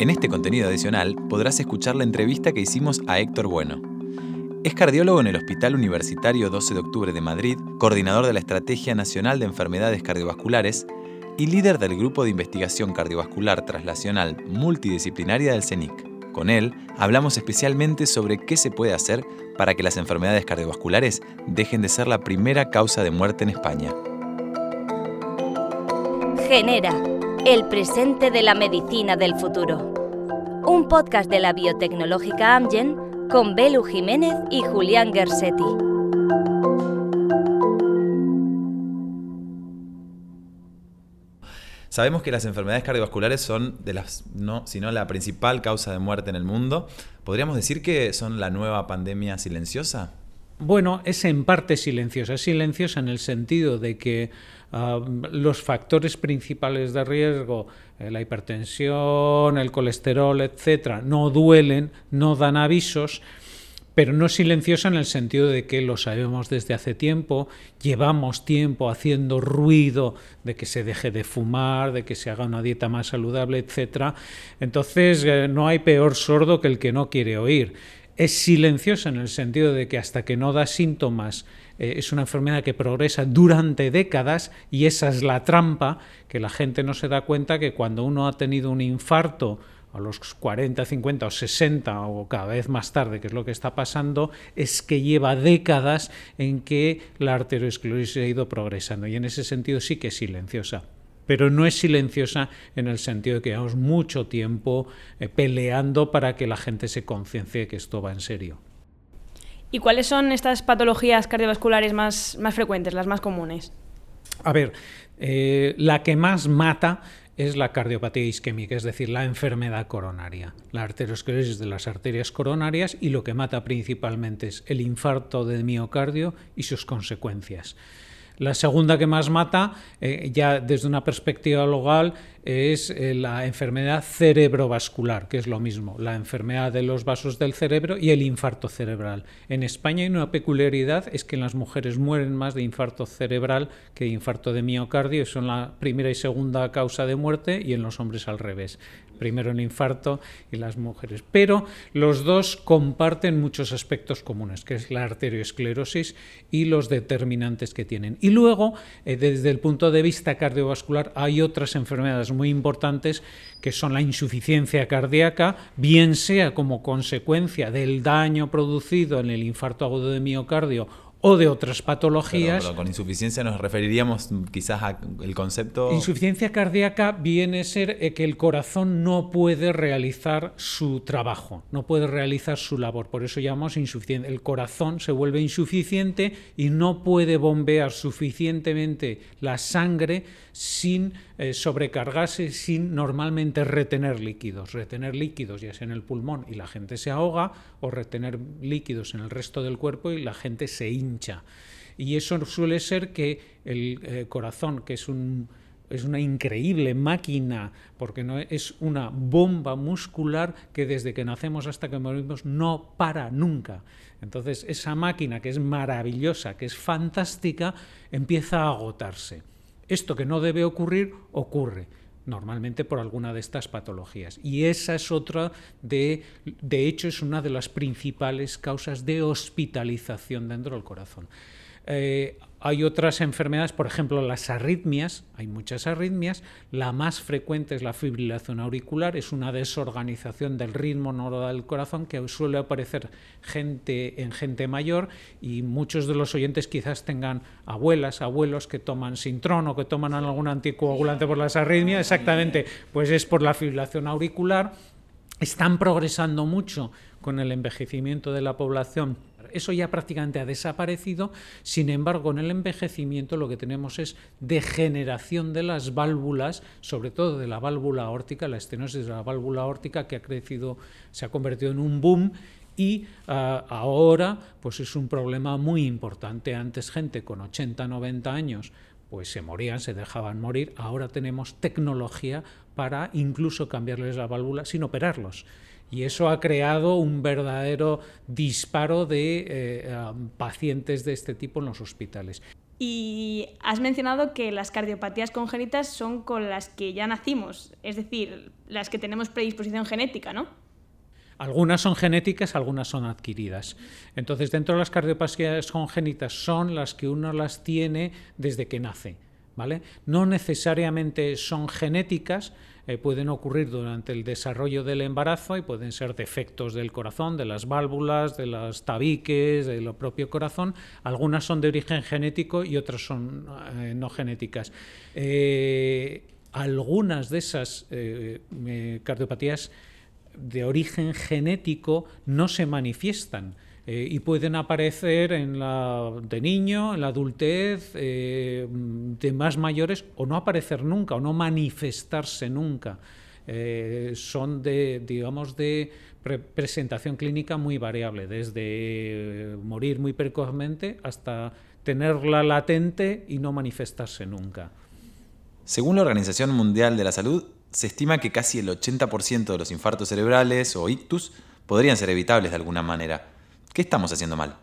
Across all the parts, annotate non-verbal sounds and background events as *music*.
En este contenido adicional podrás escuchar la entrevista que hicimos a Héctor Bueno. Es cardiólogo en el Hospital Universitario 12 de Octubre de Madrid, coordinador de la Estrategia Nacional de Enfermedades Cardiovasculares y líder del Grupo de Investigación Cardiovascular Translacional Multidisciplinaria del CENIC. Con él hablamos especialmente sobre qué se puede hacer para que las enfermedades cardiovasculares dejen de ser la primera causa de muerte en España. Genera, el presente de la medicina del futuro un podcast de la biotecnológica Amgen con Belu Jiménez y Julián Gersetti. Sabemos que las enfermedades cardiovasculares son de las, no, sino la principal causa de muerte en el mundo. ¿Podríamos decir que son la nueva pandemia silenciosa? Bueno, es en parte silenciosa. Es silenciosa en el sentido de que ah, los factores principales de riesgo, la hipertensión, el colesterol, etcétera, no duelen, no dan avisos, pero no silenciosa en el sentido de que lo sabemos desde hace tiempo, llevamos tiempo haciendo ruido de que se deje de fumar, de que se haga una dieta más saludable, etcétera. Entonces, eh, no hay peor sordo que el que no quiere oír es silenciosa en el sentido de que hasta que no da síntomas eh, es una enfermedad que progresa durante décadas y esa es la trampa que la gente no se da cuenta que cuando uno ha tenido un infarto a los 40, 50 o 60 o cada vez más tarde, que es lo que está pasando, es que lleva décadas en que la arteriosclerosis ha ido progresando. Y en ese sentido sí que es silenciosa pero no es silenciosa en el sentido de que llevamos mucho tiempo eh, peleando para que la gente se conciencie que esto va en serio. ¿Y cuáles son estas patologías cardiovasculares más, más frecuentes, las más comunes? A ver, eh, la que más mata es la cardiopatía isquémica, es decir, la enfermedad coronaria, la arteriosclerosis de las arterias coronarias y lo que mata principalmente es el infarto de miocardio y sus consecuencias. La segunda que más mata, eh, ya desde una perspectiva global, es eh, la enfermedad cerebrovascular, que es lo mismo, la enfermedad de los vasos del cerebro y el infarto cerebral. En España hay una peculiaridad, es que las mujeres mueren más de infarto cerebral que de infarto de miocardio, son la primera y segunda causa de muerte, y en los hombres al revés primero el infarto y las mujeres. Pero los dos comparten muchos aspectos comunes, que es la arteriosclerosis y los determinantes que tienen. Y luego, eh, desde el punto de vista cardiovascular, hay otras enfermedades muy importantes que son la insuficiencia cardíaca, bien sea como consecuencia del daño producido en el infarto agudo de miocardio o de otras patologías. con insuficiencia nos referiríamos quizás al concepto... Insuficiencia cardíaca viene a ser eh, que el corazón no puede realizar su trabajo, no puede realizar su labor, por eso llamamos insuficiente. El corazón se vuelve insuficiente y no puede bombear suficientemente la sangre sin eh, sobrecargarse, sin normalmente retener líquidos. Retener líquidos ya sea en el pulmón y la gente se ahoga, o retener líquidos en el resto del cuerpo y la gente se hincha. Y eso suele ser que el eh, corazón, que es un es una increíble máquina, porque no es una bomba muscular que desde que nacemos hasta que morimos no para nunca. Entonces, esa máquina que es maravillosa, que es fantástica, empieza a agotarse. Esto que no debe ocurrir, ocurre normalmente por alguna de estas patologías. Y esa es otra de, de hecho, es una de las principales causas de hospitalización dentro del corazón. Eh, hay otras enfermedades, por ejemplo, las arritmias, hay muchas arritmias, la más frecuente es la fibrilación auricular, es una desorganización del ritmo normal del corazón que suele aparecer gente, en gente mayor y muchos de los oyentes quizás tengan abuelas, abuelos que toman sintrón o que toman algún anticoagulante por las arritmias, exactamente, pues es por la fibrilación auricular, están progresando mucho con el envejecimiento de la población eso ya prácticamente ha desaparecido, sin embargo, en el envejecimiento lo que tenemos es degeneración de las válvulas, sobre todo de la válvula aórtica, la estenosis de la válvula aórtica que ha crecido, se ha convertido en un boom y ah, ahora pues es un problema muy importante. Antes gente con 80, 90 años pues se morían, se dejaban morir. Ahora tenemos tecnología para incluso cambiarles la válvula sin operarlos. Y eso ha creado un verdadero disparo de eh, pacientes de este tipo en los hospitales. Y has mencionado que las cardiopatías congénitas son con las que ya nacimos, es decir, las que tenemos predisposición genética, ¿no? Algunas son genéticas, algunas son adquiridas. Entonces, dentro de las cardiopatías congénitas son las que uno las tiene desde que nace. ¿vale? No necesariamente son genéticas, eh, pueden ocurrir durante el desarrollo del embarazo y pueden ser defectos del corazón, de las válvulas, de los tabiques, del propio corazón. Algunas son de origen genético y otras son eh, no genéticas. Eh, algunas de esas cardiopatías de origen genético no se manifiestan. Y pueden aparecer en la, de niño, en la adultez, de más mayores, o no aparecer nunca, o no manifestarse nunca. Eh, son de, digamos, de presentación clínica muy variable, desde morir muy precozmente hasta tenerla latente y no manifestarse nunca. Según la Organización Mundial de la Salud, se estima que casi el 80% de los infartos cerebrales o ictus podrían ser evitables de alguna manera. ¿Qué estamos haciendo mal?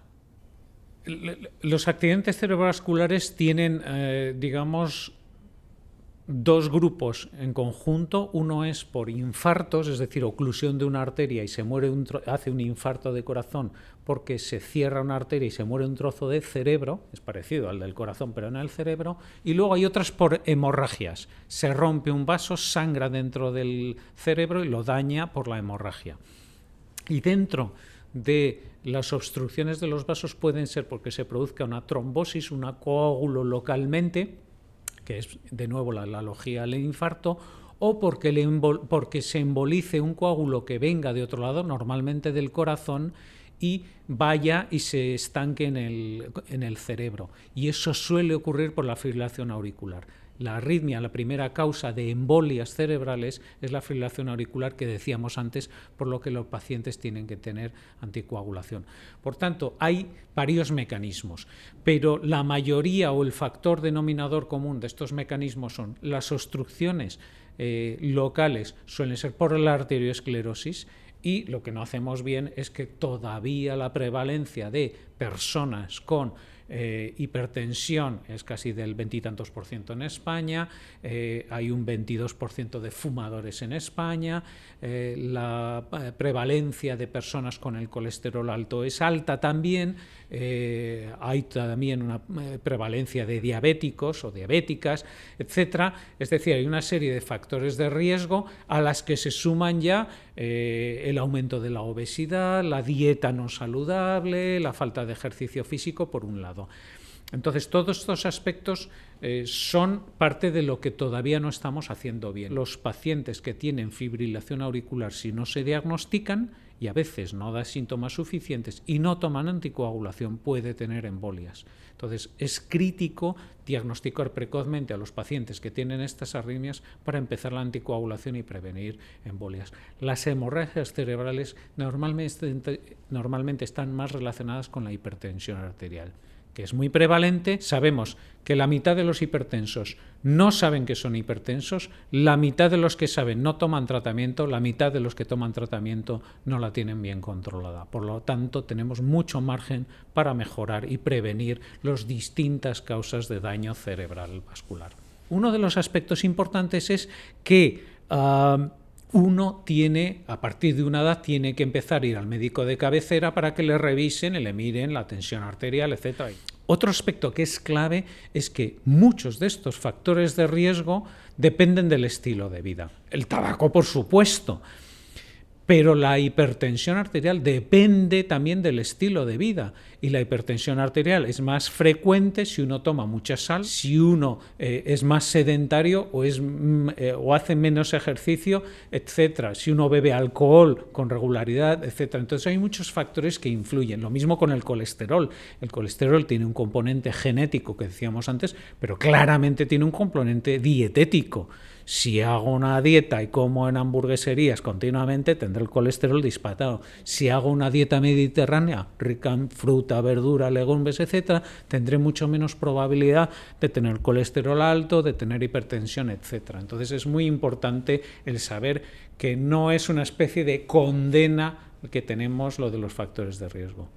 Los accidentes cerebrovasculares tienen, eh, digamos, dos grupos en conjunto. Uno es por infartos, es decir, oclusión de una arteria y se muere un hace un infarto de corazón porque se cierra una arteria y se muere un trozo de cerebro, es parecido al del corazón pero en el cerebro. Y luego hay otras por hemorragias. Se rompe un vaso, sangra dentro del cerebro y lo daña por la hemorragia. Y dentro de las obstrucciones de los vasos pueden ser porque se produzca una trombosis, un coágulo localmente, que es de nuevo la analogía al infarto, o porque, porque se embolice un coágulo que venga de otro lado, normalmente del corazón, y vaya y se estanque en el cerebro. Y eso suele ocurrir por la fibrilación auricular. La arritmia, la primera causa de embolias cerebrales, es la fibrilación auricular que decíamos antes, por lo que los pacientes tienen que tener anticoagulación. Por tanto, hay varios mecanismos, pero la mayoría o el factor denominador común de estos mecanismos son las obstrucciones eh, locales, suelen ser por la arteriosclerosis, y lo que no hacemos bien es que todavía la prevalencia de personas con eh, hipertensión es casi del veintitantos por ciento en España, eh, hay un 22% de fumadores en España, eh, la prevalencia de personas con el colesterol alto es alta también, hay también una prevalencia de diabéticos o diabéticas, etcétera. Es decir, hay una serie de factores de riesgo a las que se suman ya el aumento de la obesidad, la dieta no saludable, la falta de ejercicio físico, por un lado. Entonces, todos estos aspectos eh, son parte de lo que todavía no estamos haciendo bien. Los pacientes que tienen fibrilación auricular, si no se diagnostican, y a veces no da síntomas suficientes y no toman anticoagulación, puede tener embolias. Entonces, es crítico diagnosticar precozmente a los pacientes que tienen estas arritmias para empezar la anticoagulación y prevenir embolias. Las hemorragias cerebrales normalmente, normalmente están más relacionadas con la hipertensión arterial que es muy prevalente, sabemos que la mitad de los hipertensos no saben que son hipertensos, la mitad de los que saben no toman tratamiento, la mitad de los que toman tratamiento no la tienen bien controlada. Por lo tanto, tenemos mucho margen para mejorar y prevenir las distintas causas de daño cerebral vascular. Uno de los aspectos importantes es que ah, uno tiene, a partir de una edad, tiene que empezar a ir al médico de cabecera para que le revisen y le miren la tensión arterial, etc. Otro aspecto que es clave es que muchos de estos factores de riesgo dependen del estilo de vida. El tabaco, por supuesto, pero la hipertensión arterial depende también del estilo de vida y la hipertensión arterial es más frecuente si uno toma mucha sal, si uno eh, es más sedentario o, es, mm, eh, o hace menos ejercicio, etcétera, si uno bebe alcohol con regularidad, etcétera. Entonces hay muchos factores que influyen. Lo mismo con el colesterol. El colesterol tiene un componente genético que decíamos antes, pero claramente tiene un componente dietético. Si hago una dieta y como en hamburgueserías continuamente, tendré el colesterol disparado. Si hago una dieta mediterránea, rica en fruta, verdura, legumbres, etcétera, tendré mucho menos probabilidad de tener colesterol alto, de tener hipertensión, etcétera. Entonces es muy importante el saber que no es una especie de condena que tenemos lo de los factores de riesgo.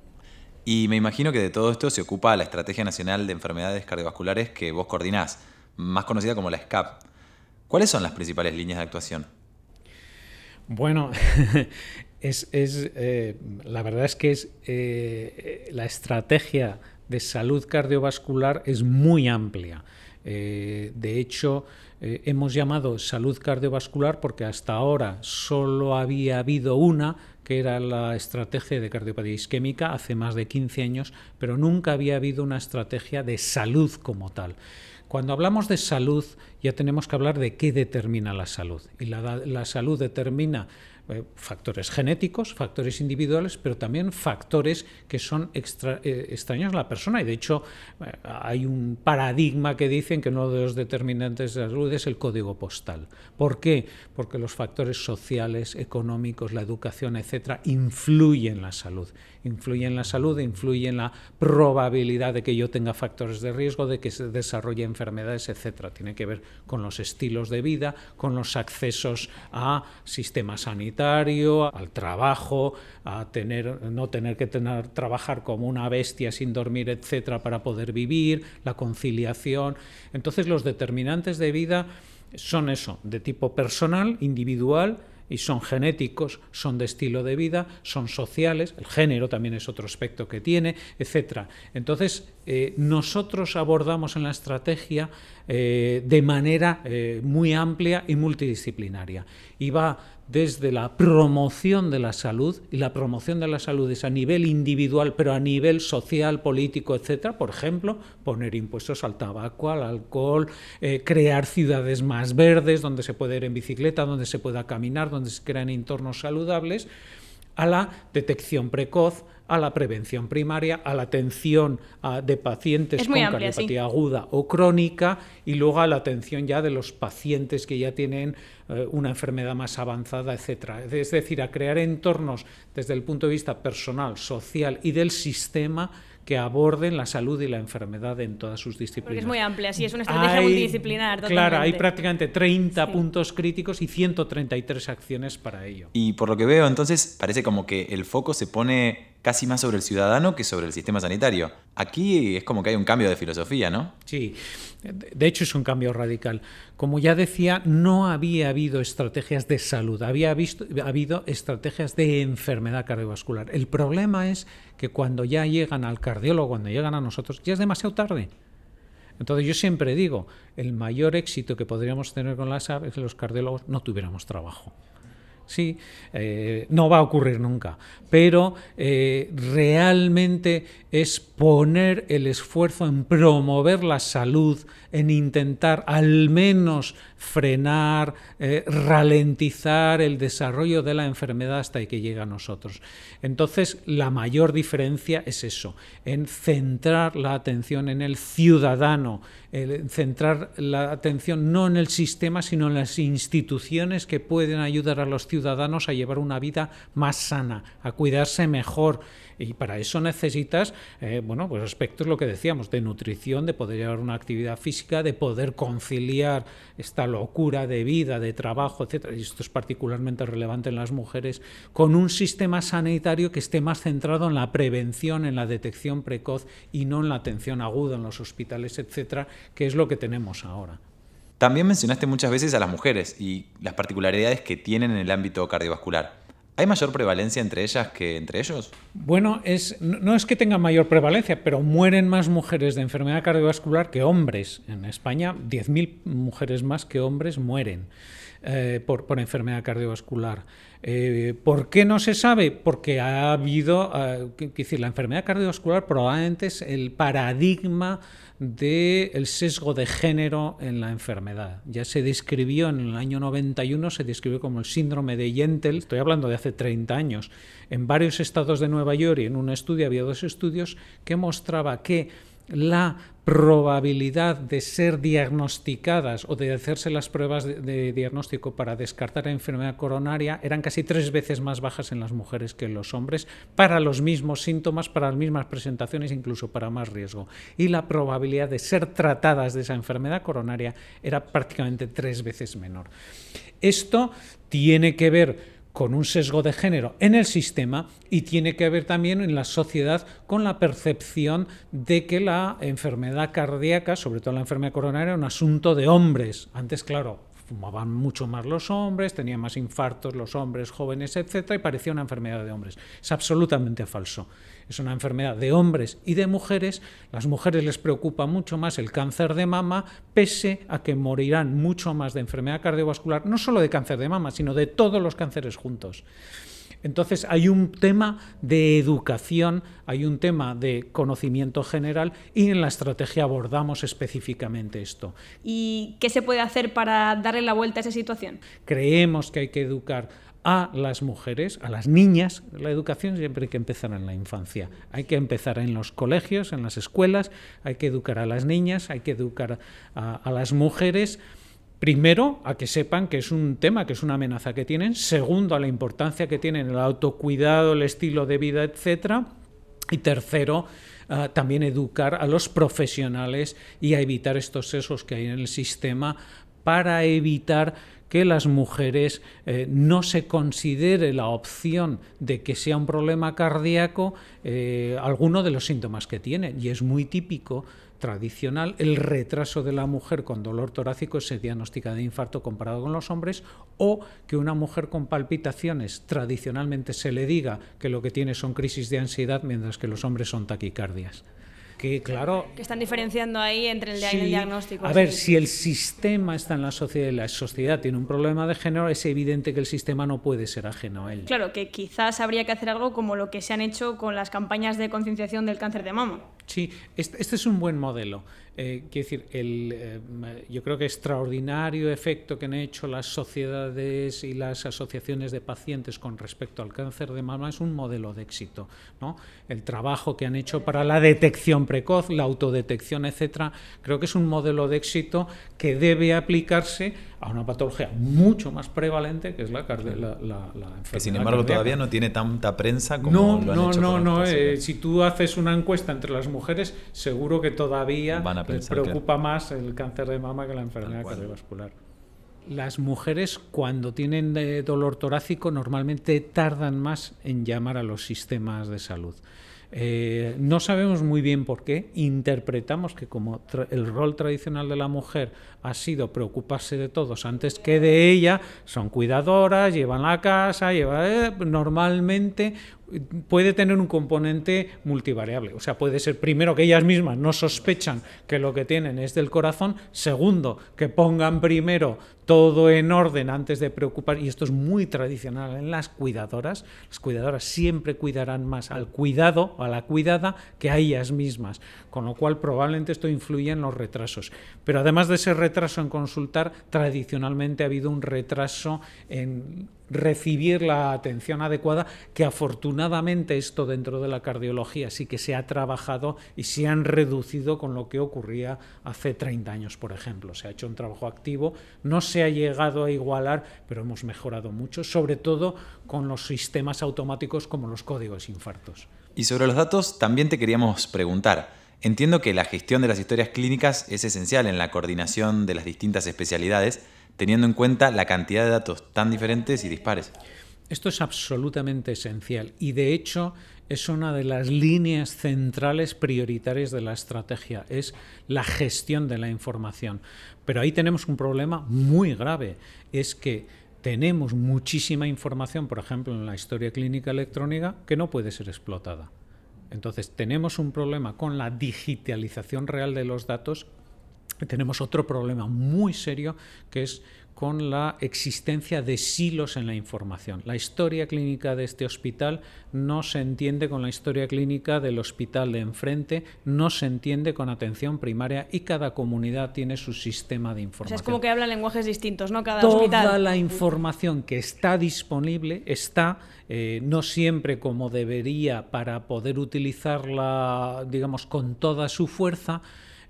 Y me imagino que de todo esto se ocupa la Estrategia Nacional de Enfermedades Cardiovasculares que vos coordinás, más conocida como la SCAP. ¿Cuáles son las principales líneas de actuación? Bueno, *laughs* es, eh, la verdad es que es, eh, la estrategia de salud cardiovascular es muy amplia. Eh, de hecho, hemos llamado salud cardiovascular porque hasta ahora solo había habido una, que era la estrategia de cardiopatía isquémica hace más de 15 años, pero nunca había habido una estrategia de salud como tal. Cuando hablamos de salud, ya tenemos que hablar de qué determina la salud. Y la, salud determina eh, factores genéticos, factores individuales, pero también factores que son eh, extraños a la persona. Y de hecho, eh, hay un paradigma que dicen que uno de los determinantes de la salud es el código postal. ¿Por qué? Porque los factores sociales, económicos, la educación, etcétera, influyen en la salud. Influyen en la salud, influyen en la probabilidad de que yo tenga factores de riesgo, de que se desarrolle enfermedades, etcétera. Tiene que ver con los estilos de vida, con los accesos a sistemas sanitarios al trabajo, a tener, no tener que tener, trabajar como una bestia sin dormir, etcétera, para poder vivir, la conciliación. Entonces, los determinantes de vida son eso, de tipo personal, individual, y son genéticos, son de estilo de vida, son sociales, el género también es otro aspecto que tiene, etcétera. Entonces, eh, nosotros abordamos en la estrategia eh, de manera eh, muy amplia y multidisciplinaria. Y va desde la promoción de la salud, y la promoción de la salud es a nivel individual, pero a nivel social, político, etcétera. Por ejemplo, poner impuestos al tabaco, al alcohol, crear ciudades más verdes, donde se puede ir en bicicleta, donde se pueda caminar, donde se crean entornos saludables, a la detección precoz, a la prevención primaria, a la atención de pacientes con cardiopatía aguda o crónica y luego a la atención ya de los pacientes que ya tienen eh, una enfermedad más avanzada, etcétera. Es decir, a crear entornos desde el punto de vista personal, social y del sistema que aborden la salud y la enfermedad en todas sus disciplinas. Porque es muy amplia, sí, es una estrategia multidisciplinar. Claro, hay prácticamente 30 puntos críticos y 133 acciones para ello. Y por lo que veo, entonces, parece como que el foco se pone casi más sobre el ciudadano que sobre el sistema sanitario. Aquí es como que hay un cambio de filosofía, ¿no? Sí, de hecho es un cambio radical. Como ya decía, no había habido estrategias de salud, había habido estrategias de enfermedad cardiovascular. El problema es que cuando ya llegan al cardiólogo, cuando llegan a nosotros, ya es demasiado tarde. Entonces yo siempre digo, el mayor éxito que podríamos tener con la SAP es que los cardiólogos no tuviéramos trabajo. Sí, eh, no va a ocurrir nunca, pero eh, realmente es poner el esfuerzo en promover la salud, en intentar al menos frenar, eh, ralentizar el desarrollo de la enfermedad hasta que llegue a nosotros. Entonces, la mayor diferencia es eso, en centrar la atención en el ciudadano, en centrar la atención no en el sistema, sino en las instituciones que pueden ayudar a los ciudadanos a llevar una vida más sana, a cuidarse mejor. Y para eso necesitas, eh, bueno, pues aspectos, lo que decíamos, de nutrición, de poder llevar una actividad física, de poder conciliar esta locura de vida, de trabajo, etcétera, y esto es particularmente relevante en las mujeres, con un sistema sanitario que esté más centrado en la prevención, en la detección precoz y no en la atención aguda en los hospitales, etcétera, que es lo que tenemos ahora. También mencionaste muchas veces a las mujeres y las particularidades que tienen en el ámbito cardiovascular. ¿Hay mayor prevalencia entre ellas que entre ellos? Bueno, es, no es que tengan mayor prevalencia, pero mueren más mujeres de enfermedad cardiovascular que hombres. En España, 10.000 mujeres más que hombres mueren eh, por, enfermedad cardiovascular. Eh, ¿Por qué no se sabe? Porque ha habido, eh, decir, la enfermedad cardiovascular probablemente es el paradigma del sesgo de género en la enfermedad. Ya se describió en el año 91, se describió como el síndrome de Yentel, estoy hablando de hace 30 años, en varios estados de Nueva York y en un estudio, había dos estudios que mostraba que la probabilidad de ser diagnosticadas o de hacerse las pruebas de, diagnóstico para descartar la enfermedad coronaria eran casi tres veces más bajas en las mujeres que en los hombres para los mismos síntomas, para las mismas presentaciones, incluso para más riesgo. Y la probabilidad de ser tratadas de esa enfermedad coronaria era prácticamente tres veces menor. Esto tiene que ver con un sesgo de género en el sistema y tiene que ver también en la sociedad con la percepción de que la enfermedad cardíaca, sobre todo la enfermedad coronaria, era un asunto de hombres. Antes, claro, fumaban mucho más los hombres, tenían más infartos los hombres jóvenes, etcétera, y parecía una enfermedad de hombres. Es absolutamente falso. Es una enfermedad de hombres y de mujeres. Las mujeres les preocupa mucho más el cáncer de mama, pese a que morirán mucho más de enfermedad cardiovascular, no solo de cáncer de mama, sino de todos los cánceres juntos. Entonces hay un tema de educación, hay un tema de conocimiento general y en la estrategia abordamos específicamente esto. ¿Y qué se puede hacer para darle la vuelta a esa situación? Creemos que hay que educar a las mujeres, a las niñas. La educación siempre hay que empezar en la infancia. Hay que empezar en los colegios, en las escuelas, hay que educar a las niñas, hay que educar a, a las mujeres Primero, a que sepan que es un tema, que es una amenaza que tienen. Segundo, a la importancia que tienen el autocuidado, el estilo de vida, etcétera. Y tercero, también educar a los profesionales y a evitar estos sesos que hay en el sistema para evitar que las mujeres eh, no se considere la opción de que sea un problema cardíaco eh, alguno de los síntomas que tiene. Y es muy típico tradicional, el retraso de la mujer con dolor torácico se diagnostica de infarto comparado con los hombres, o que una mujer con palpitaciones tradicionalmente se le diga que lo que tiene son crisis de ansiedad, mientras que los hombres son taquicardias que claro... Que están diferenciando ahí entre el, el diagnóstico. A ver, si el sistema está en la sociedad y la sociedad tiene un problema de género, es evidente que el sistema no puede ser ajeno a él. Claro, que quizás habría que hacer algo como lo que se han hecho con las campañas de concienciación del cáncer de mama. Sí, este, este es un buen modelo. Eh, quiero decir, el, eh, yo creo que extraordinario efecto que han hecho las sociedades y las asociaciones de pacientes con respecto al cáncer de mama es un modelo de éxito. ¿no? El trabajo que han hecho para la detección precoz, la autodetección, etcétera, creo que es un modelo de éxito que debe aplicarse a una patología mucho más prevalente que es la, la, enfermedad. Que sin embargo todavía no tiene tanta prensa como no, lo han no, hecho No, no, eh, si tú haces una encuesta entre las mujeres, seguro que todavía les preocupa más el cáncer de mama que la enfermedad cardiovascular. Las mujeres cuando tienen eh, dolor torácico normalmente tardan más en llamar a los sistemas de salud. Eh, no sabemos muy bien por qué. Interpretamos que como el rol tradicional de la mujer ha sido preocuparse de todos antes que de ella, son cuidadoras, llevan la casa, llevan, eh, normalmente puede tener un componente multivariable. O sea, puede ser primero que ellas mismas no sospechan que lo que tienen es del corazón, segundo, que pongan primero todo en orden antes de preocupar, y esto es muy tradicional en las cuidadoras, las cuidadoras siempre cuidarán más al cuidado o a la cuidada que a ellas mismas, con lo cual probablemente esto influye en los retrasos. Pero además de ese retraso en consultar, tradicionalmente ha habido un retraso en recibir la atención adecuada, que afortunadamente esto dentro de la cardiología sí que se ha trabajado y se han reducido con lo que ocurría hace 30 años, por ejemplo. Se ha hecho un trabajo activo, no se ha llegado a igualar, pero hemos mejorado mucho, sobre todo con los sistemas automáticos como los códigos infartos. Y sobre los datos también te queríamos preguntar. Entiendo que la gestión de las historias clínicas es esencial en la coordinación de las distintas especialidades, teniendo en cuenta la cantidad de datos tan diferentes y dispares. Esto es absolutamente esencial y de hecho es una de las líneas centrales prioritarias de la estrategia, es la gestión de la información. Pero ahí tenemos un problema muy grave, es que tenemos muchísima información, por ejemplo, en la historia clínica electrónica, que no puede ser explotada. Entonces, tenemos un problema con la digitalización real de los datos tenemos otro problema muy serio que es con la existencia de silos en la información. La historia clínica de este hospital no se entiende con la historia clínica del hospital de enfrente, no se entiende con atención primaria y cada comunidad tiene su sistema de información. O sea, es como que hablan lenguajes distintos, ¿no? Cada Toda la información que está disponible está eh, no siempre como debería para poder utilizarla, digamos, con toda su fuerza,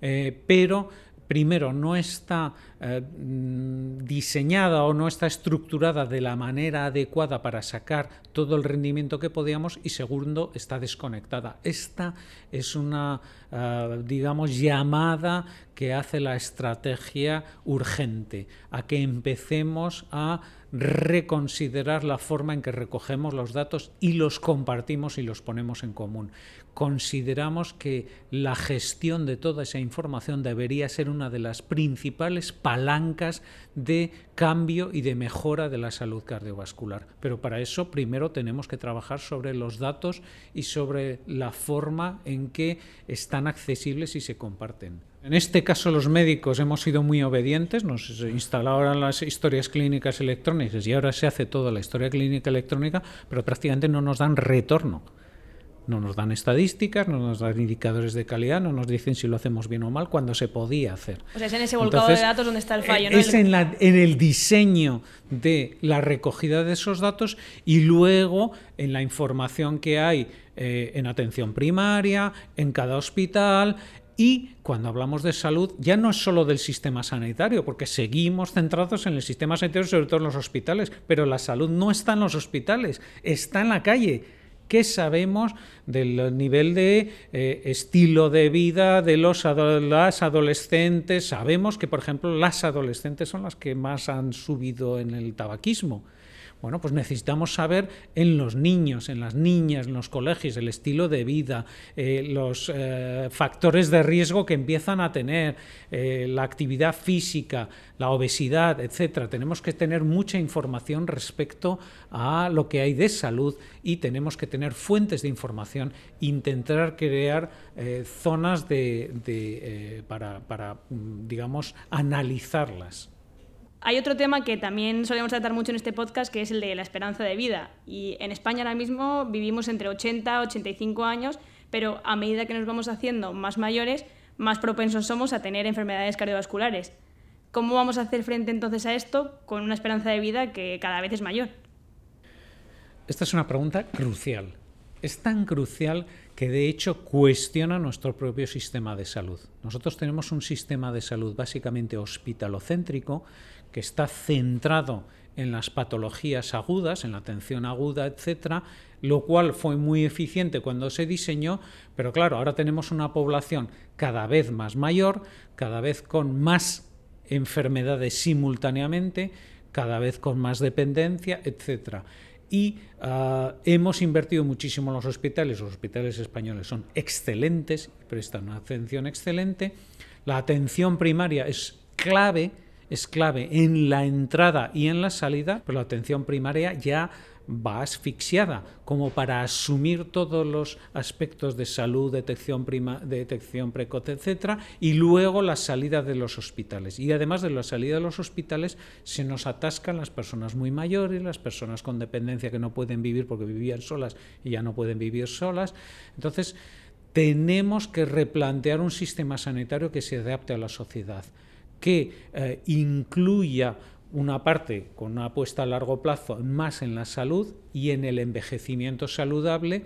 eh, pero primero, no está eh, mm, diseñada o no está estructurada de la manera adecuada para sacar todo el rendimiento que podíamos y segundo está desconectada. Esta es una, eh, digamos, llamada que hace la estrategia urgente, a que empecemos a reconsiderar la forma en que recogemos los datos y los compartimos y los ponemos en común. Consideramos que la gestión de toda esa información debería ser una de las principales palancas de cambio y de mejora de la salud cardiovascular. Pero para eso primero tenemos que trabajar sobre los datos y sobre la forma en que están accesibles y se comparten. En este caso los médicos hemos sido muy obedientes, nos instalaron las historias clínicas electrónicas y ahora se hace toda la historia clínica electrónica, pero prácticamente no nos dan retorno. No nos dan estadísticas, no nos dan indicadores de calidad, no nos dicen si lo hacemos bien o mal cuando se podía hacer. O sea, es en ese volcado de datos donde está el fallo. ¿no? Es en, la, en el diseño de la recogida de esos datos y luego en la información que hay eh, en atención primaria, en cada hospital, y cuando hablamos de salud, ya no es solo del sistema sanitario, porque seguimos centrados en el sistema sanitario, sobre todo en los hospitales, pero la salud no está en los hospitales, está en la calle. ¿Qué sabemos del nivel de eh, estilo de vida de los las adolescentes? Sabemos que, por ejemplo, las adolescentes son las que más han subido en el tabaquismo. Bueno, pues necesitamos saber en los niños, en las niñas, en los colegios, el estilo de vida, eh, los eh, factores de riesgo que empiezan a tener, eh, la actividad física, la obesidad, etcétera. Tenemos que tener mucha información respecto a lo que hay de salud y tenemos que tener fuentes de información, intentar crear zonas de, para, para, mm, digamos, analizarlas. Hay otro tema que también solemos tratar mucho en este podcast, que es el de la esperanza de vida. Y en España ahora mismo vivimos entre 80 y 85 años, pero a medida que nos vamos haciendo más mayores, más propensos somos a tener enfermedades cardiovasculares. ¿Cómo vamos a hacer frente entonces a esto con una esperanza de vida que cada vez es mayor? Esta es una pregunta crucial. Es tan crucial que de hecho cuestiona nuestro propio sistema de salud. Nosotros tenemos un sistema de salud básicamente hospitalocéntrico que está centrado en las patologías agudas, en la atención aguda, etcétera, lo cual fue muy eficiente cuando se diseñó, pero claro, ahora tenemos una población cada vez más mayor, cada vez con más enfermedades simultáneamente, cada vez con más dependencia, etcétera. Y ah, hemos invertido muchísimo en los hospitales, los hospitales españoles son excelentes, prestan una atención excelente, la atención primaria es clave, es clave en la entrada y en la salida, pero la atención primaria ya va asfixiada como para asumir todos los aspectos de salud, detección, prima, detección precoz, etcétera, y luego la salida de los hospitales. Y además de la salida de los hospitales se nos atascan las personas muy mayores, las personas con dependencia que no pueden vivir porque vivían solas y ya no pueden vivir solas. Entonces, tenemos que replantear un sistema sanitario que se adapte a la sociedad que eh, incluya una parte con una apuesta a largo plazo más en la salud y en el envejecimiento saludable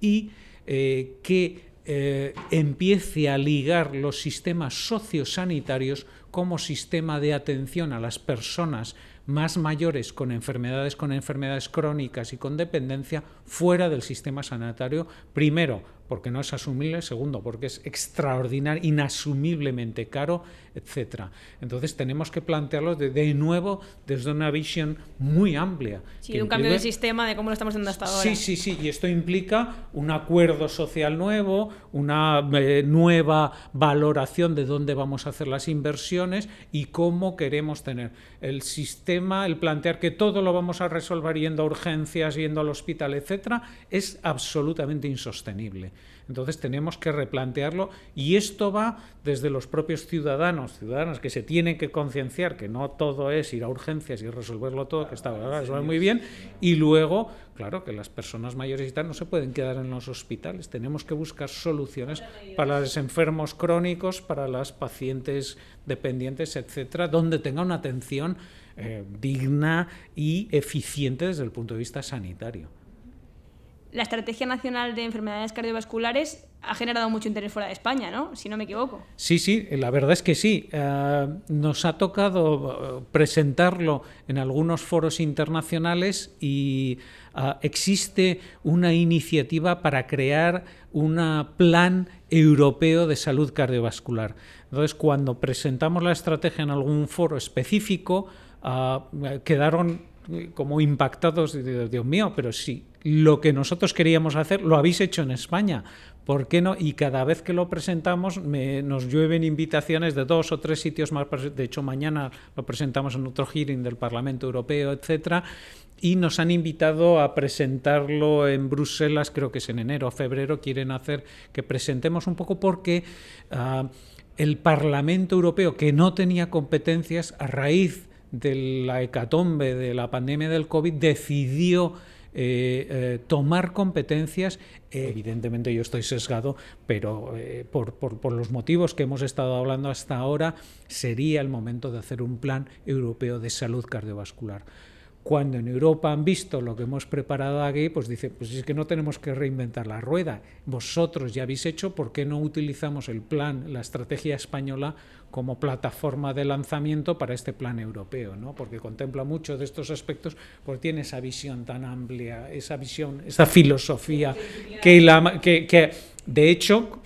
y eh, que eh, empiece a ligar los sistemas sociosanitarios como sistema de atención a las personas más mayores con enfermedades, con enfermedades crónicas y con dependencia fuera del sistema sanitario, primero porque no es asumible, segundo porque es extraordinario, inasumiblemente caro, etcétera. Entonces tenemos que plantearlo de, nuevo desde una visión muy amplia. Sí, un cambio de sistema de cómo lo estamos haciendo hasta ahora. Sí, sí, sí, y esto implica un acuerdo social nuevo, una eh, nueva valoración de dónde vamos a hacer las inversiones y cómo queremos tener el sistema el plantear que todo lo vamos a resolver yendo a urgencias, yendo al hospital, etcétera, es absolutamente insostenible. Entonces tenemos que replantearlo y esto va desde los propios ciudadanos, ciudadanas que se tienen que concienciar que no todo es ir a urgencias y resolverlo todo, que está eso muy bien, y luego, claro, que las personas mayores y tal no se pueden quedar en los hospitales, tenemos que buscar soluciones para los enfermos crónicos, para las pacientes dependientes, etcétera, donde tenga una atención eh, digna y eficiente desde el punto de vista sanitario. La Estrategia Nacional de Enfermedades Cardiovasculares ha generado mucho interés fuera de España, ¿no? Si no me equivoco. Sí, sí, la verdad es que sí. Eh, nos ha tocado eh, presentarlo en algunos foros internacionales y eh, existe una iniciativa para crear un plan europeo de salud cardiovascular. Entonces, cuando presentamos la estrategia en algún foro específico, quedaron como impactados, Dios mío, pero sí, lo que nosotros queríamos hacer lo habéis hecho en España. ¿Por qué no? Y cada vez que lo presentamos nos llueven invitaciones de dos o tres sitios más. De hecho, mañana lo presentamos en otro hearing del Parlamento Europeo, etcétera. Y nos han invitado a presentarlo en Bruselas, creo que es en enero o febrero. Quieren hacer que presentemos un poco porque ah, el Parlamento Europeo, que no tenía competencias a raíz de la hecatombe de la pandemia del COVID, decidió eh, eh, tomar competencias. Eh, evidentemente yo estoy sesgado, pero por, por, los motivos que hemos estado hablando hasta ahora, sería el momento de hacer un plan europeo de salud cardiovascular cuando en Europa han visto lo que hemos preparado aquí, pues dice, pues es que no tenemos que reinventar la rueda. Vosotros ya habéis hecho, ¿por qué no utilizamos el plan, la estrategia española como plataforma de lanzamiento para este plan europeo? ¿no? Porque contempla mucho de estos aspectos, porque tiene esa visión tan amplia, esa visión, esa filosofía que, que de hecho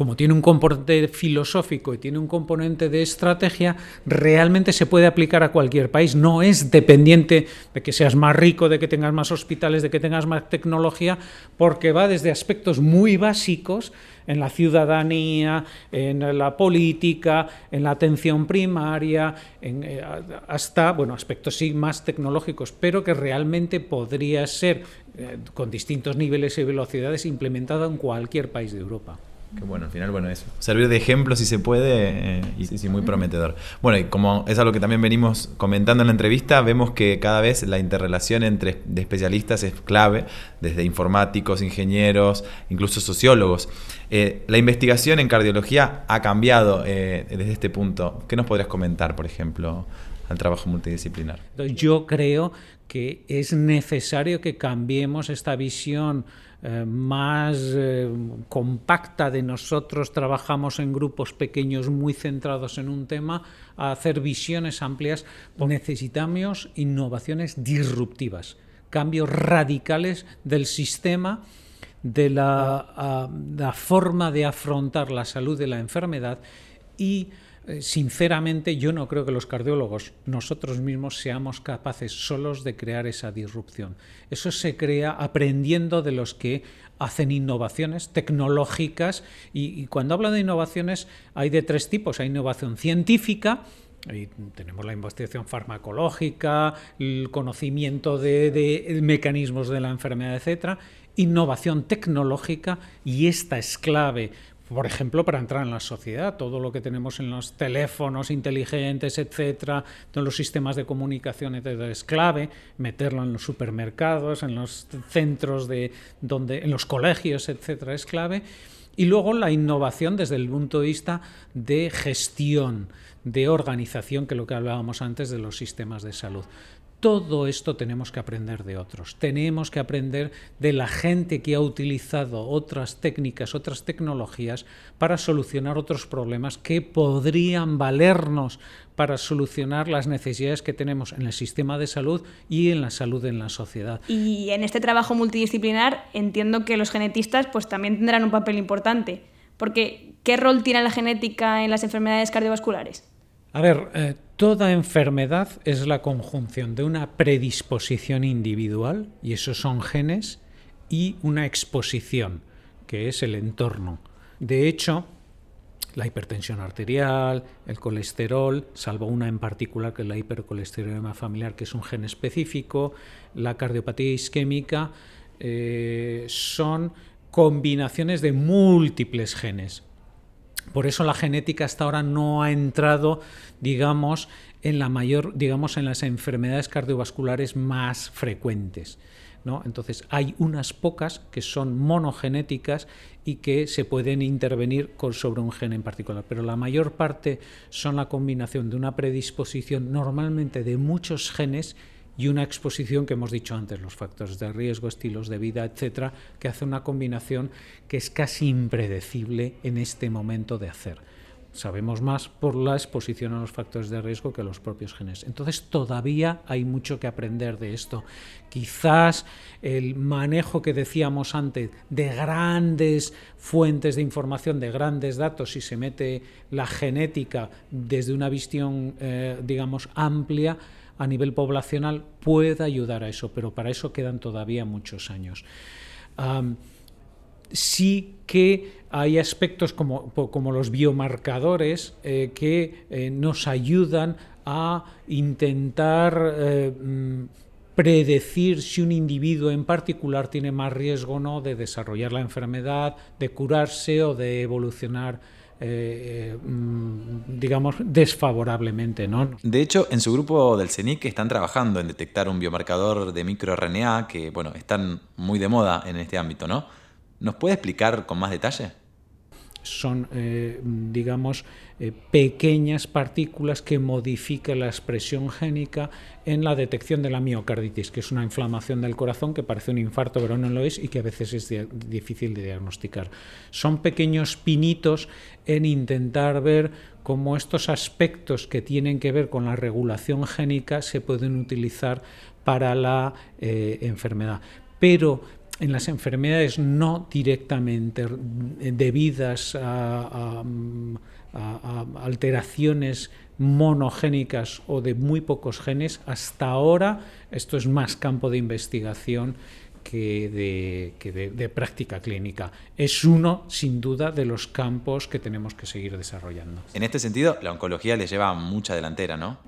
como tiene un componente filosófico y tiene un componente de estrategia, realmente se puede aplicar a cualquier país. No es dependiente de que seas más rico, de que tengas más hospitales, de que tengas más tecnología, porque va desde aspectos muy básicos en la ciudadanía, en la política, en la atención primaria, eh, hasta bueno, aspectos sí más tecnológicos, pero que realmente podría ser eh, con distintos niveles y velocidades implementado en cualquier país de Europa. Que bueno, al final, bueno, eso. Servir de ejemplo si se puede eh, y sí, muy prometedor. Bueno, y como es algo que también venimos comentando en la entrevista, vemos que cada vez la interrelación entre de especialistas es clave, desde informáticos, ingenieros, incluso sociólogos. Eh, la investigación en cardiología ha cambiado eh, desde este punto. ¿Qué nos podrías comentar, por ejemplo, al trabajo multidisciplinar? Yo creo que es necesario que cambiemos esta visión eh, más eh, compacta de nosotros trabajamos en grupos pequeños muy centrados en un tema a hacer visiones amplias, necesitamos innovaciones disruptivas, cambios radicales del sistema de la, la forma de afrontar la salud de la enfermedad y sinceramente yo no creo que los cardiólogos nosotros mismos seamos capaces solos de crear esa disrupción. Eso se crea aprendiendo de los que hacen innovaciones tecnológicas y, cuando hablo de innovaciones hay de tres tipos. Hay innovación científica, tenemos la investigación farmacológica, el conocimiento de, de, mecanismos de la enfermedad, etcétera. Innovación tecnológica, y esta es clave por ejemplo, para entrar en la sociedad, todo lo que tenemos en los teléfonos inteligentes, etcétera, todos los sistemas de comunicación, etcétera, es clave meterlo en los supermercados, en los centros de donde en los colegios, etcétera, es clave. Y luego la innovación desde el punto de vista de gestión, de organización, que es lo que hablábamos antes de los sistemas de salud. Todo esto tenemos que aprender de otros. Tenemos que aprender de la gente que ha utilizado otras técnicas, otras tecnologías para solucionar otros problemas que podrían valernos para solucionar las necesidades que tenemos en el sistema de salud y en la salud en la sociedad. Y en este trabajo multidisciplinar entiendo que los genetistas pues también tendrán un papel importante, porque ¿qué rol tiene la genética en las enfermedades cardiovasculares? A ver, eh, toda enfermedad es la conjunción de una predisposición individual, y esos son genes, y una exposición, que es el entorno. De hecho, la hipertensión arterial, el colesterol, salvo una en particular que es la hipercolesterolemia familiar, que es un gen específico, la cardiopatía isquémica, eh, son combinaciones de múltiples genes. Por eso la genética hasta ahora no ha entrado, digamos, en la mayor, digamos, en las enfermedades cardiovasculares más frecuentes. ¿no? Entonces hay unas pocas que son monogenéticas y que se pueden intervenir sobre un gen en particular, pero la mayor parte son la combinación de una predisposición normalmente de muchos genes y una exposición que hemos dicho antes, los factores de riesgo, estilos de vida, etcétera, que hace una combinación que es casi impredecible en este momento de hacer sabemos más por la exposición a los factores de riesgo que los propios genes. Entonces todavía hay mucho que aprender de esto. Quizás el manejo que decíamos antes de grandes fuentes de información, de grandes datos, si se mete la genética desde una visión, eh, digamos, amplia, a nivel poblacional puede ayudar a eso, pero para eso quedan todavía muchos años sí que hay aspectos como, los biomarcadores eh, que eh, nos ayudan a intentar eh, mm, predecir si un individuo en particular tiene más riesgo o no de desarrollar la enfermedad, de curarse o de evolucionar. Mm, digamos, desfavorablemente. ¿no? De hecho, en su grupo del CENIC están trabajando en detectar un biomarcador de microRNA que, bueno, están muy de moda en este ámbito, ¿no? ¿Nos puede explicar con más detalle? Son, eh, digamos, eh, pequeñas partículas que modifican la expresión génica en la detección de la miocarditis, que es una inflamación del corazón que parece un infarto, pero no lo es y que a veces es difícil de diagnosticar. Son pequeños pinitos en intentar ver cómo estos aspectos que tienen que ver con la regulación génica se pueden utilizar para la eh, enfermedad. Pero en las enfermedades no directamente debidas a, alteraciones monogénicas o de muy pocos genes, hasta ahora esto es más campo de investigación que, de, de, práctica clínica. Es uno, sin duda, de los campos que tenemos que seguir desarrollando. En este sentido, la oncología le lleva mucha delantera, ¿no?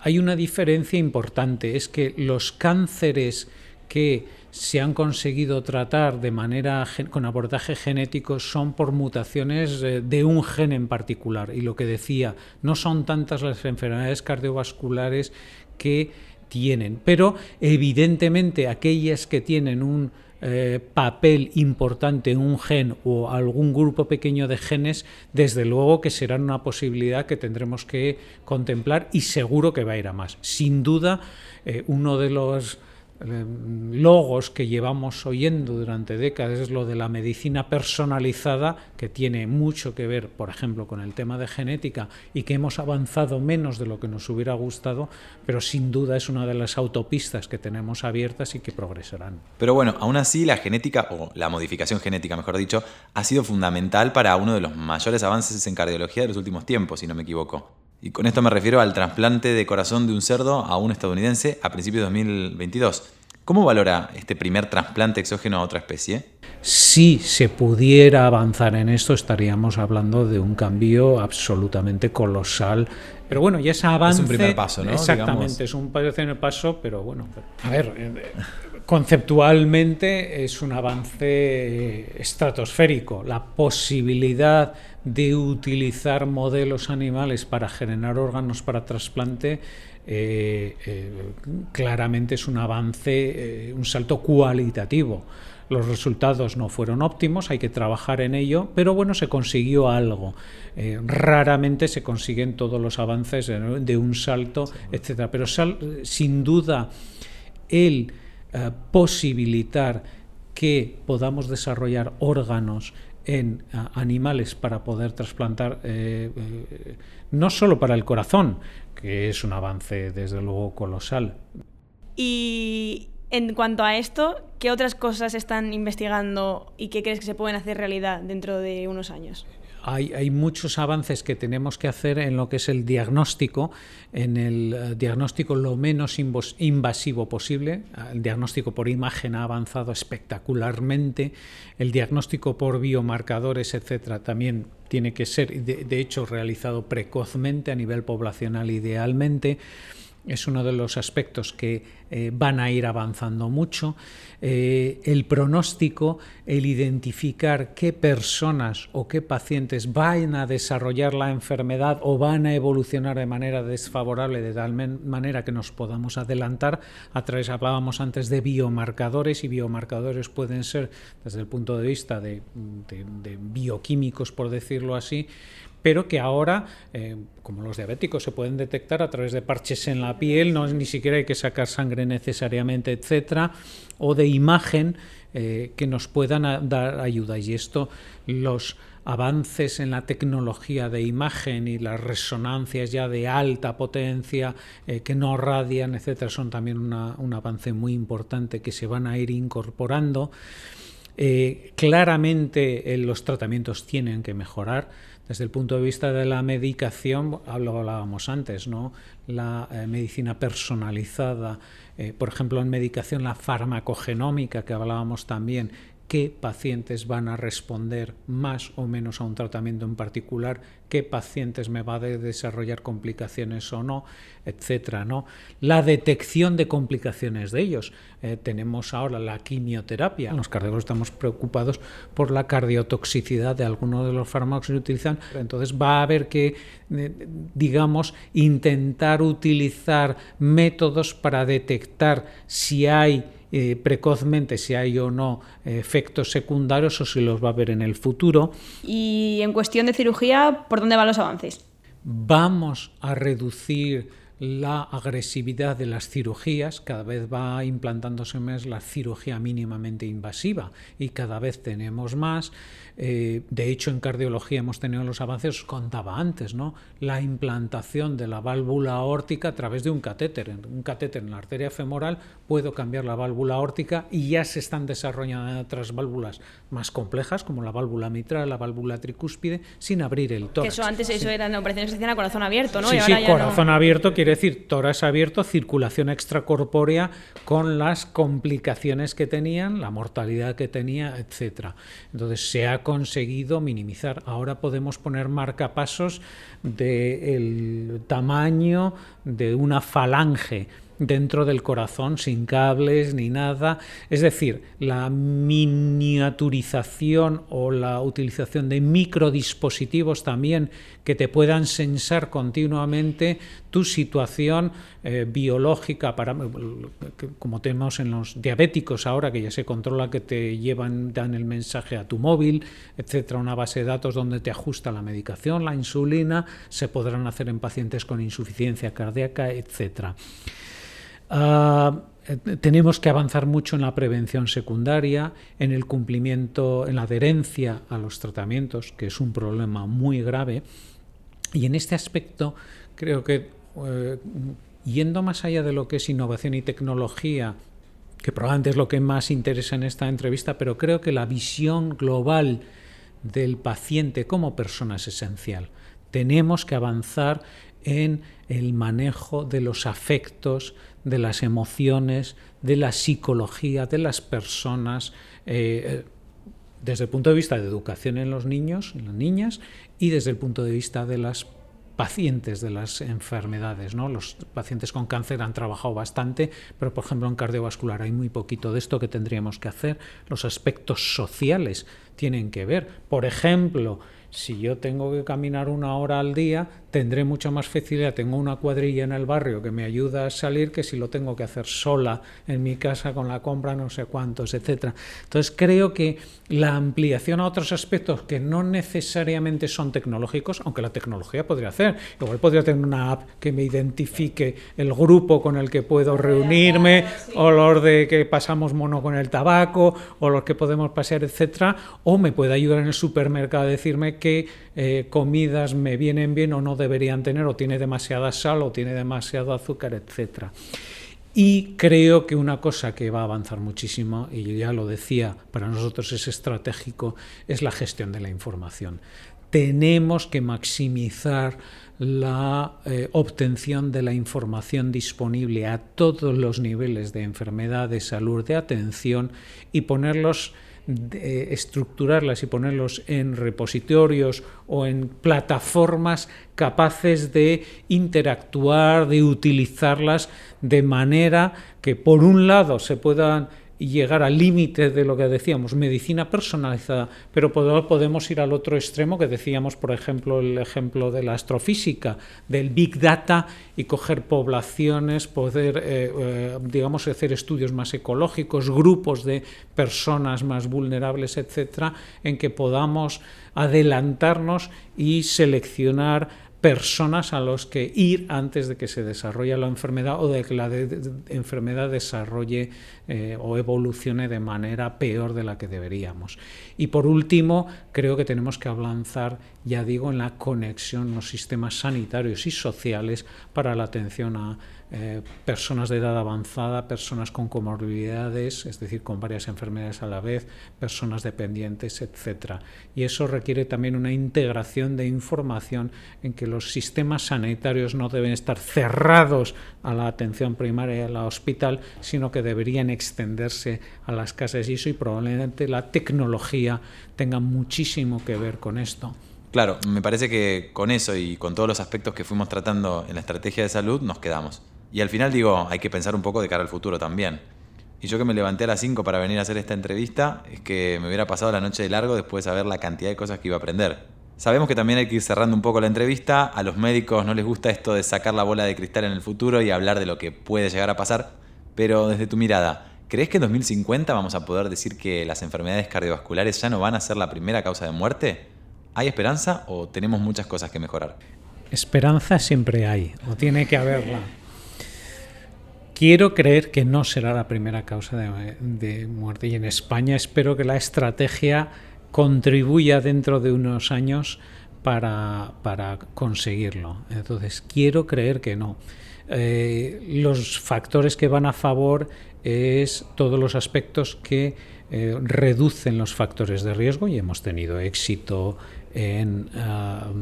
Hay una diferencia importante, es que los cánceres que se han conseguido tratar de manera con abordaje genético son por mutaciones eh, de un gen en particular. Y lo que decía, no son tantas las enfermedades cardiovasculares que tienen, pero evidentemente aquellas que tienen un eh, papel importante en un gen o algún grupo pequeño de genes, desde luego que será una posibilidad que tendremos que contemplar y seguro que va a ir a más. Sin duda, eh, uno de los logos que llevamos oyendo durante décadas es lo de la medicina personalizada, que tiene mucho que ver, por ejemplo, con el tema de genética y que hemos avanzado menos de lo que nos hubiera gustado, pero sin duda es una de las autopistas que tenemos abiertas y que progresarán. Pero bueno, aún así la genética, o la modificación genética, mejor dicho, ha sido fundamental para uno de los mayores avances en cardiología de los últimos tiempos, si no me equivoco. Y con esto me refiero al trasplante de corazón de un cerdo a un estadounidense a principios de 2022. ¿Cómo valora este primer trasplante exógeno a otra especie? Si se pudiera avanzar en esto, estaríamos hablando de un cambio absolutamente colosal. Pero bueno, ya ese avance. Es un primer paso, ¿no? Exactamente, es un primer paso, pero bueno. A ver, eh, conceptualmente es un avance estratosférico. La posibilidad de utilizar modelos animales para generar órganos para trasplante eh, eh, claramente es un avance, eh, un salto cualitativo. Los resultados no fueron óptimos, hay que trabajar en ello, pero bueno, se consiguió algo. raramente se consiguen todos los avances de un salto, etcétera. Pero sin duda el posibilitar que podamos desarrollar órganos en animales para poder trasplantar, no solo para el corazón, que es un avance desde luego colosal. Y en cuanto a esto, ¿qué otras cosas están investigando y qué crees que se pueden hacer realidad dentro de unos años? Hay, muchos avances que tenemos que hacer en lo que es el diagnóstico, en el eh, diagnóstico lo menos invasivo posible. El diagnóstico por imagen ha avanzado espectacularmente, el diagnóstico por biomarcadores, etcétera, también tiene que ser, de hecho, realizado precozmente a nivel poblacional idealmente es uno de los aspectos que eh, van a ir avanzando mucho. Eh, el pronóstico, el identificar qué personas o qué pacientes van a desarrollar la enfermedad o van a evolucionar de manera desfavorable, de tal manera que nos podamos adelantar. A través, hablábamos antes de biomarcadores y biomarcadores pueden ser, desde el punto de vista de bioquímicos, por decirlo así, pero que ahora, eh, como los diabéticos, se pueden detectar a través de parches en la piel, no ni siquiera hay que sacar sangre necesariamente, etcétera, o de imagen eh, que nos puedan dar ayuda. Y esto, los avances en la tecnología de imagen y las resonancias ya de alta potencia eh, que no radian, etcétera, son también un avance muy importante que se van a ir incorporando. Claramente los tratamientos tienen que mejorar. Desde el punto de vista de la medicación, hablábamos antes, ¿no? la eh, medicina personalizada, por ejemplo, en medicación la farmacogenómica que hablábamos también, qué pacientes van a responder más o menos a un tratamiento en particular, qué pacientes me va a desarrollar complicaciones o no, etcétera, ¿no? La detección de complicaciones de ellos. Eh, tenemos ahora la quimioterapia. Los cardiólogos estamos preocupados por la cardiotoxicidad de algunos de los fármacos que se utilizan. Entonces va a haber que, eh, digamos, intentar utilizar métodos para detectar si hay eh, precozmente si hay o no efectos secundarios o si los va a haber en el futuro. Y en cuestión de cirugía, ¿por dónde van los avances? Vamos a reducir la agresividad de las cirugías, cada vez va implantándose más la cirugía mínimamente invasiva y cada vez tenemos más. Eh, de hecho, en cardiología hemos tenido los avances, os contaba antes, ¿no? la implantación de la válvula aórtica a través de un catéter. Un catéter en la arteria femoral puedo cambiar la válvula aórtica y ya se están desarrollando otras válvulas más complejas, como la válvula mitral, la válvula tricúspide, sin abrir el tórax. Que eso antes eso eran operaciones que se hacían a corazón abierto, ¿no? Sí, sí, corazón abierto quiere decir tórax abierto, circulación extracorpórea con las complicaciones que tenían, la mortalidad que tenía, etcétera. Entonces se ha conseguido minimizar. Ahora podemos poner marcapasos del tamaño de una falange dentro del corazón sin cables ni nada. Es decir, la miniaturización o la utilización de microdispositivos también que te puedan sensar continuamente tu situación eh, biológica, como tenemos en los diabéticos ahora, que ya se controla que te llevan, dan el mensaje a tu móvil, etcétera, una base de datos donde te ajusta la medicación, la insulina, se podrán hacer en pacientes con insuficiencia cardíaca, etcétera. Ah, eh, tenemos que avanzar mucho en la prevención secundaria, en el cumplimiento, en la adherencia a los tratamientos, que es un problema muy grave. Y en este aspecto creo que, eh, yendo más allá de lo que es innovación y tecnología, que probablemente es lo que más interesa en esta entrevista, pero creo que la visión global del paciente como persona es esencial. Tenemos que avanzar en el manejo de los afectos, de las emociones, de la psicología de las personas, eh, desde el punto de vista de educación en los niños, en las niñas, y desde el punto de vista de las pacientes de las enfermedades. ¿no? Los pacientes con cáncer han trabajado bastante, pero por ejemplo en cardiovascular hay muy poquito de esto que tendríamos que hacer. Los aspectos sociales tienen que ver. Por ejemplo, si yo tengo que caminar una hora al día, tendré mucha más facilidad. Tengo una cuadrilla en el barrio que me ayuda a salir que si lo tengo que hacer sola en mi casa con la compra no sé cuántos, etcétera. Entonces creo que la ampliación a otros aspectos que no necesariamente son tecnológicos, aunque la tecnología podría hacer, igual podría tener una app que me identifique el grupo con el que puedo reunirme, o los de que pasamos mono con el tabaco, o los que podemos pasear, etcétera, o me puede ayudar en el supermercado a decirme qué eh, comidas me vienen bien o no deberían tener, o tiene demasiada sal o tiene demasiado azúcar, etc. Y creo que una cosa que va a avanzar muchísimo, y yo ya lo decía, para nosotros es estratégico, es la gestión de la información. Tenemos que maximizar la eh, obtención de la información disponible a todos los niveles de enfermedad, de salud, de atención y ponerlos de estructurarlas y ponerlos en repositorios o en plataformas capaces de interactuar, de utilizarlas de manera que por un lado se puedan llegar al límite de lo que decíamos, medicina personalizada, pero podemos ir al otro extremo que decíamos, por ejemplo, el ejemplo de la astrofísica, del big data y coger poblaciones, poder, eh, eh, digamos, hacer estudios más ecológicos, grupos de personas más vulnerables, etcétera, en que podamos adelantarnos y seleccionar personas a los que ir antes de que se desarrolle la enfermedad o de que la enfermedad desarrolle eh, o evolucione de manera peor de la que deberíamos. Y por último, creo que tenemos que avanzar, ya digo, en la conexión los sistemas sanitarios y sociales para la atención a eh, personas de edad avanzada, personas con comorbilidades, es decir, con varias enfermedades a la vez, personas dependientes, etc. Y eso requiere también una integración de información en que los sistemas sanitarios no deben estar cerrados a la atención primaria y al hospital, sino que deberían extenderse a las casas y eso y probablemente la tecnología tenga muchísimo que ver con esto. Claro, me parece que con eso y con todos los aspectos que fuimos tratando en la estrategia de salud nos quedamos. Y al final digo, hay que pensar un poco de cara al futuro también. Y yo que me levanté a las 5 para venir a hacer esta entrevista, es que me hubiera pasado la noche de largo después de saber la cantidad de cosas que iba a aprender. Sabemos que también hay que ir cerrando un poco la entrevista. A los médicos no les gusta esto de sacar la bola de cristal en el futuro y hablar de lo que puede llegar a pasar. Pero desde tu mirada, ¿crees que en 2050 vamos a poder decir que las enfermedades cardiovasculares ya no van a ser la primera causa de muerte? ¿Hay esperanza o tenemos muchas cosas que mejorar? Esperanza siempre hay, o tiene que haberla. Quiero creer que no será la primera causa de, muerte y en España espero que la estrategia contribuya dentro de unos años para, conseguirlo. Entonces, quiero creer que no. Eh, los factores que van a favor es todos los aspectos que eh, reducen los factores de riesgo y hemos tenido éxito en ah,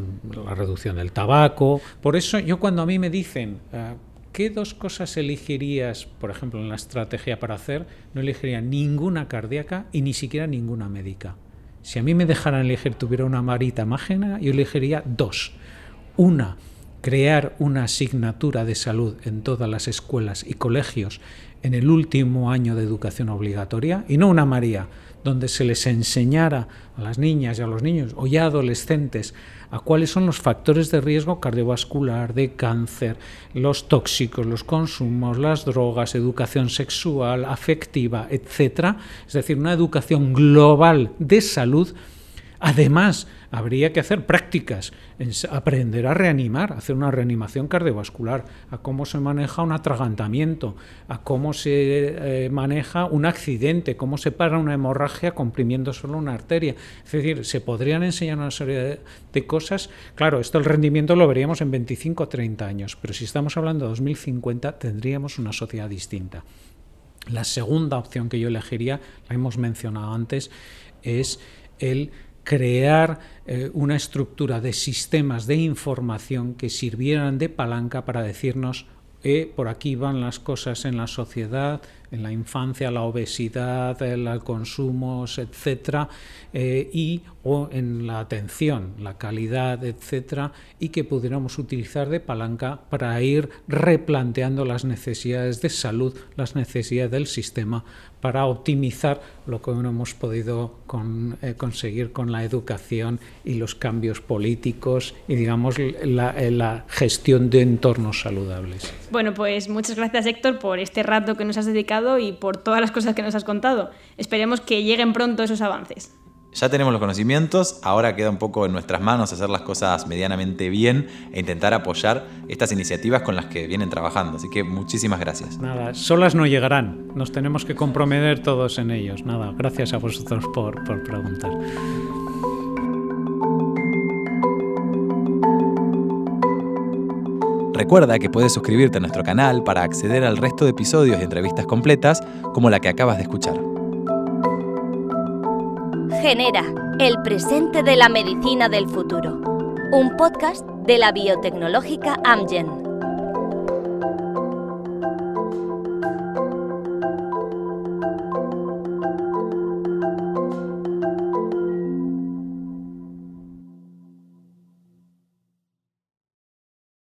la reducción del tabaco. Por eso yo cuando a mí me dicen ah, ¿qué dos cosas elegirías, por ejemplo, en la estrategia para hacer? No elegiría ninguna cardíaca y ni siquiera ninguna médica. Si a mí me dejaran elegir, tuviera una marita mágica, yo elegiría dos. Una, crear una asignatura de salud en todas las escuelas y colegios en el último año de educación obligatoria, y no una María, donde se les enseñara a las niñas y a los niños o ya adolescentes a cuáles son los factores de riesgo cardiovascular, de cáncer, los tóxicos, los consumos, las drogas, educación sexual, afectiva, etc. Es decir, una educación global de salud Además, habría que hacer prácticas, aprender a reanimar, hacer una reanimación cardiovascular, a cómo se maneja un atragantamiento, a cómo se eh, maneja un accidente, cómo se para una hemorragia comprimiendo solo una arteria. Es decir, se podrían enseñar una serie de, cosas. Claro, esto el rendimiento lo veríamos en 25 o 30 años, pero si estamos hablando de 2050 tendríamos una sociedad distinta. La segunda opción que yo elegiría, la hemos mencionado antes, es el crear eh, una estructura de sistemas de información que sirvieran de palanca para decirnos eh, por aquí van las cosas en la sociedad, en la infancia, la obesidad, el consumo, etcétera, eh, y o en la atención, la calidad, etcétera, y que pudiéramos utilizar de palanca para ir replanteando las necesidades de salud, las necesidades del sistema para optimizar lo que no hemos podido eh, conseguir con la educación y los cambios políticos y digamos la, la gestión de entornos saludables. Bueno, pues muchas gracias Héctor por este rato que nos has dedicado y por todas las cosas que nos has contado. Esperemos que lleguen pronto esos avances. Ya tenemos los conocimientos, ahora queda un poco en nuestras manos hacer las cosas medianamente bien e intentar apoyar estas iniciativas con las que vienen trabajando. Así que muchísimas gracias. Nada, solas no llegarán, nos tenemos que comprometer todos en ellos. Nada, gracias a vosotros por, por preguntar. Recuerda que puedes suscribirte a nuestro canal para acceder al resto de episodios y entrevistas completas como la que acabas de escuchar. Genera, el presente de la medicina del futuro. Un podcast de la biotecnológica Amgen.